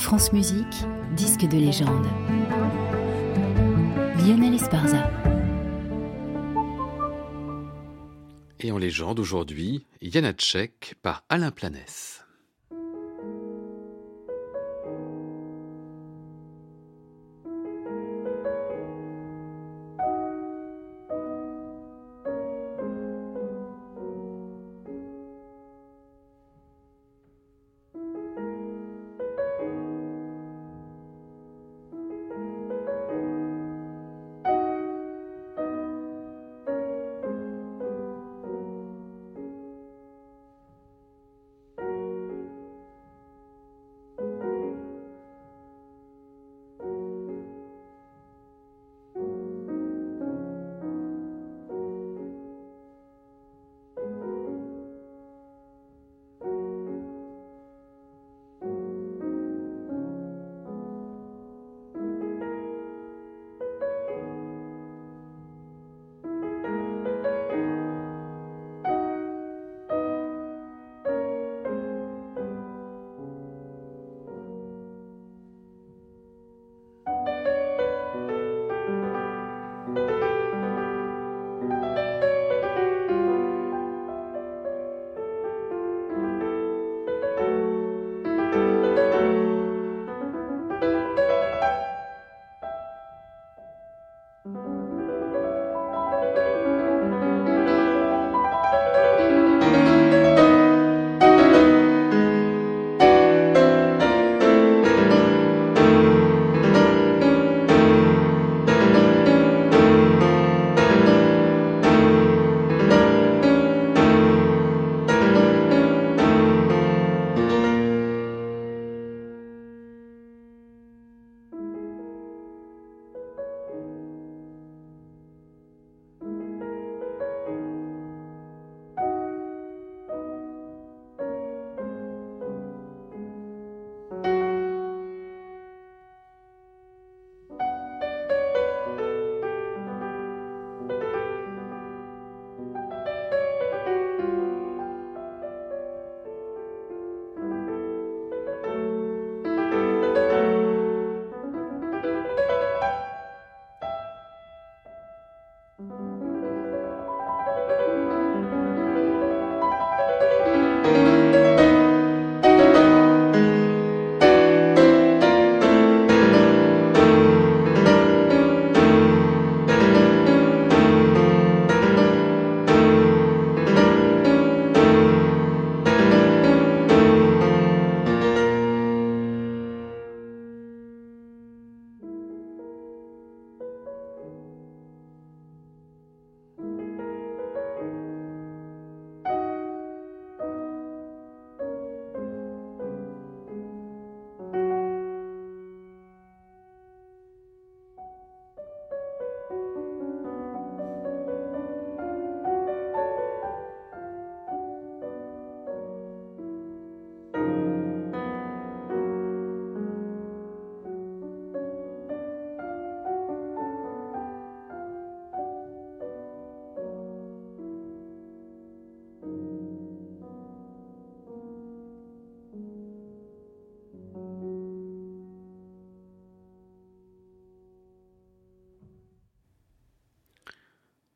France Musique, disque de légende. Lionel Esparza. Et en légende aujourd'hui, Janacek par Alain Planès.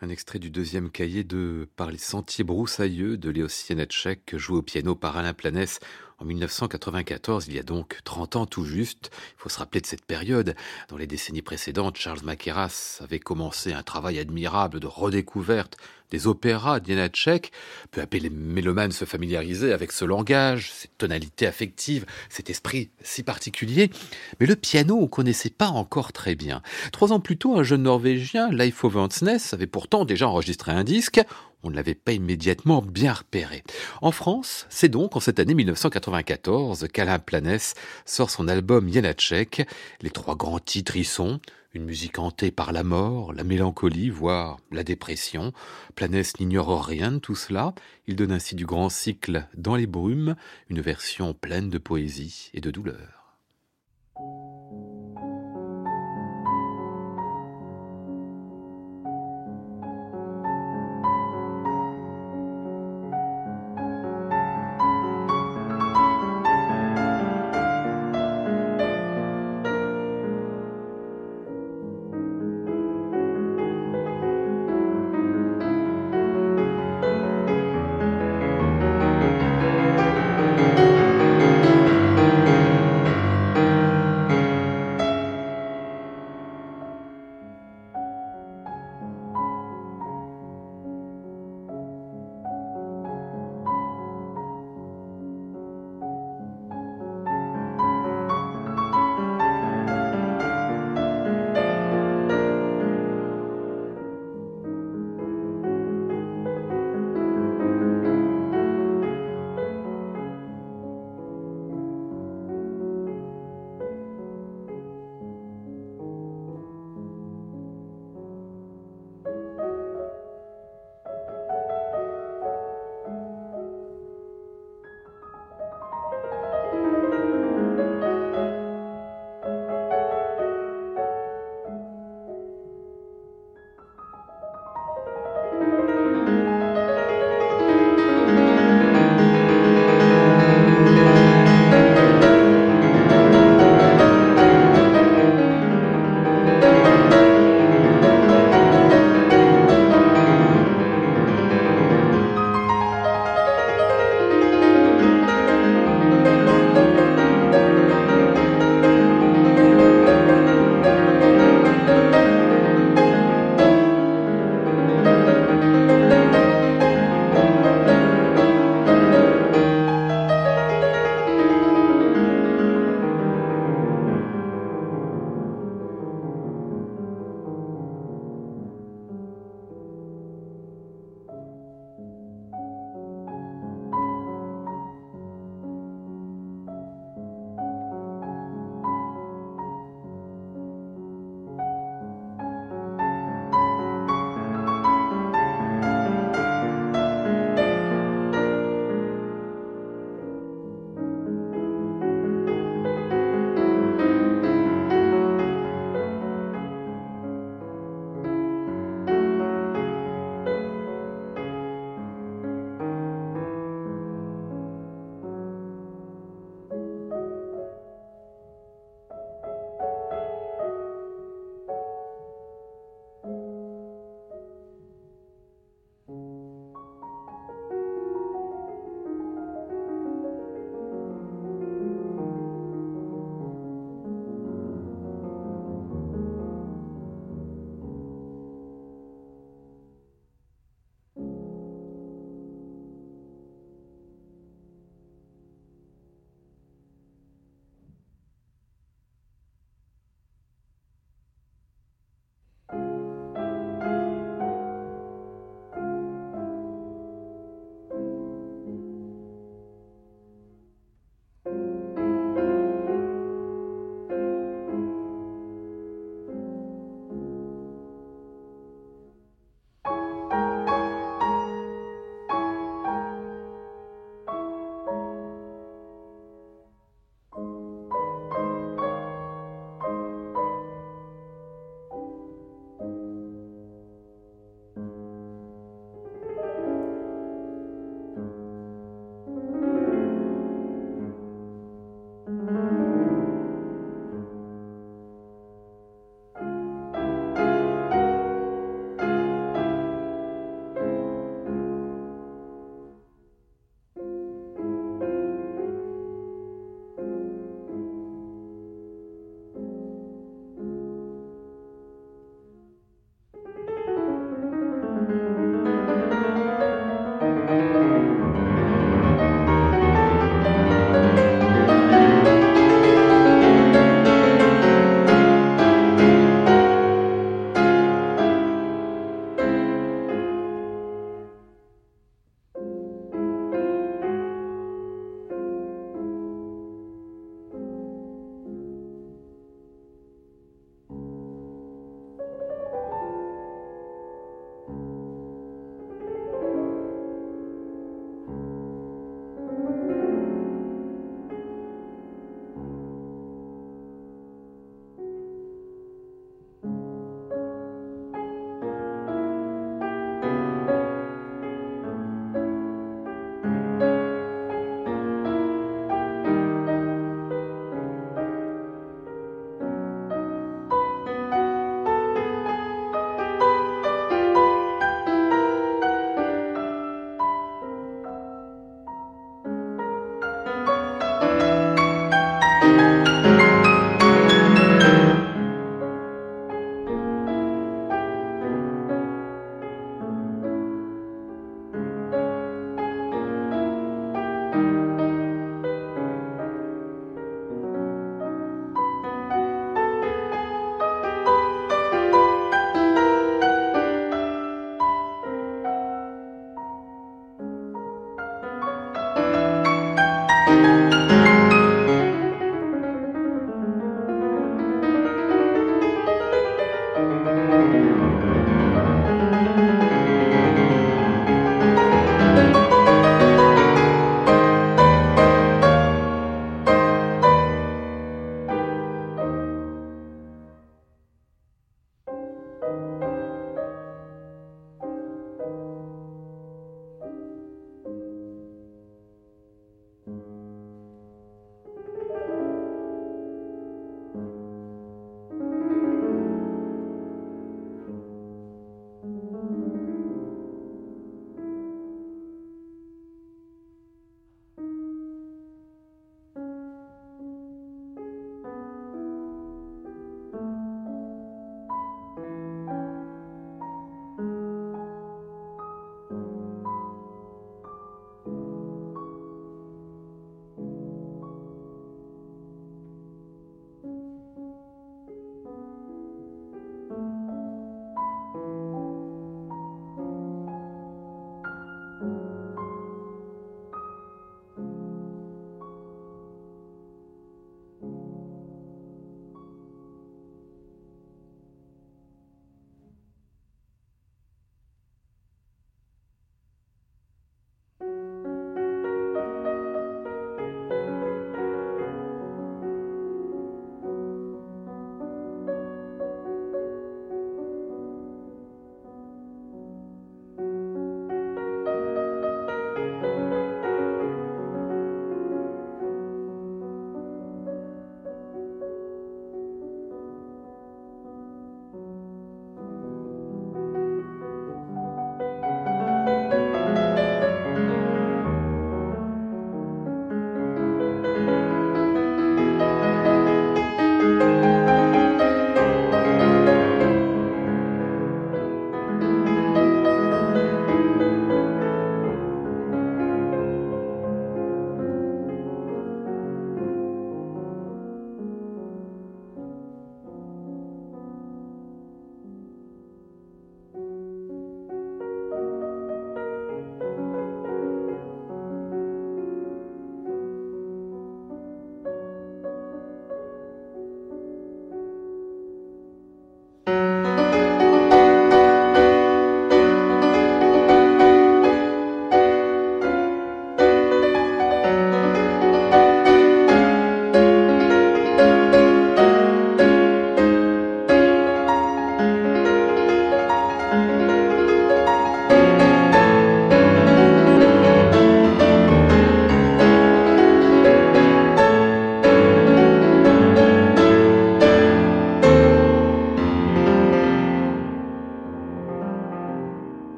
Un extrait du deuxième cahier de Par les sentiers broussailleux de Léo Sienetchek, joué au piano par Alain Planès en 1994, il y a donc 30 ans tout juste. Il faut se rappeler de cette période. Dans les décennies précédentes, Charles Mackerras avait commencé un travail admirable de redécouverte des opéras d'Janacek. Peu à peu, les mélomanes se familiarisaient avec ce langage, cette tonalité affective, cet esprit si particulier. Mais le piano, on connaissait pas encore très bien. Trois ans plus tôt, un jeune Norvégien, Leif Ovansnes, avait pourtant déjà enregistré un disque on ne l'avait pas immédiatement bien repéré. En France, c'est donc en cette année 1994 qu'Alain Planès sort son album Janacek. Les trois grands titres y sont une musique hantée par la mort, la mélancolie, voire la dépression. Planès n'ignore rien de tout cela. Il donne ainsi du grand cycle Dans les brumes, une version pleine de poésie et de douleur.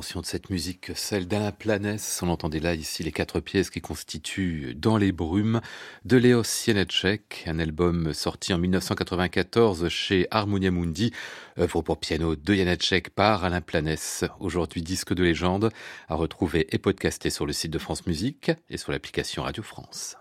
De cette musique, celle d'Alain Planès. On entendait là ici les quatre pièces qui constituent Dans les brumes de Léos Sienetchek, un album sorti en 1994 chez Harmonia Mundi, œuvre pour piano de Janacek par Alain Planès. Aujourd'hui disque de légende, à retrouver et podcasté sur le site de France Musique et sur l'application Radio France.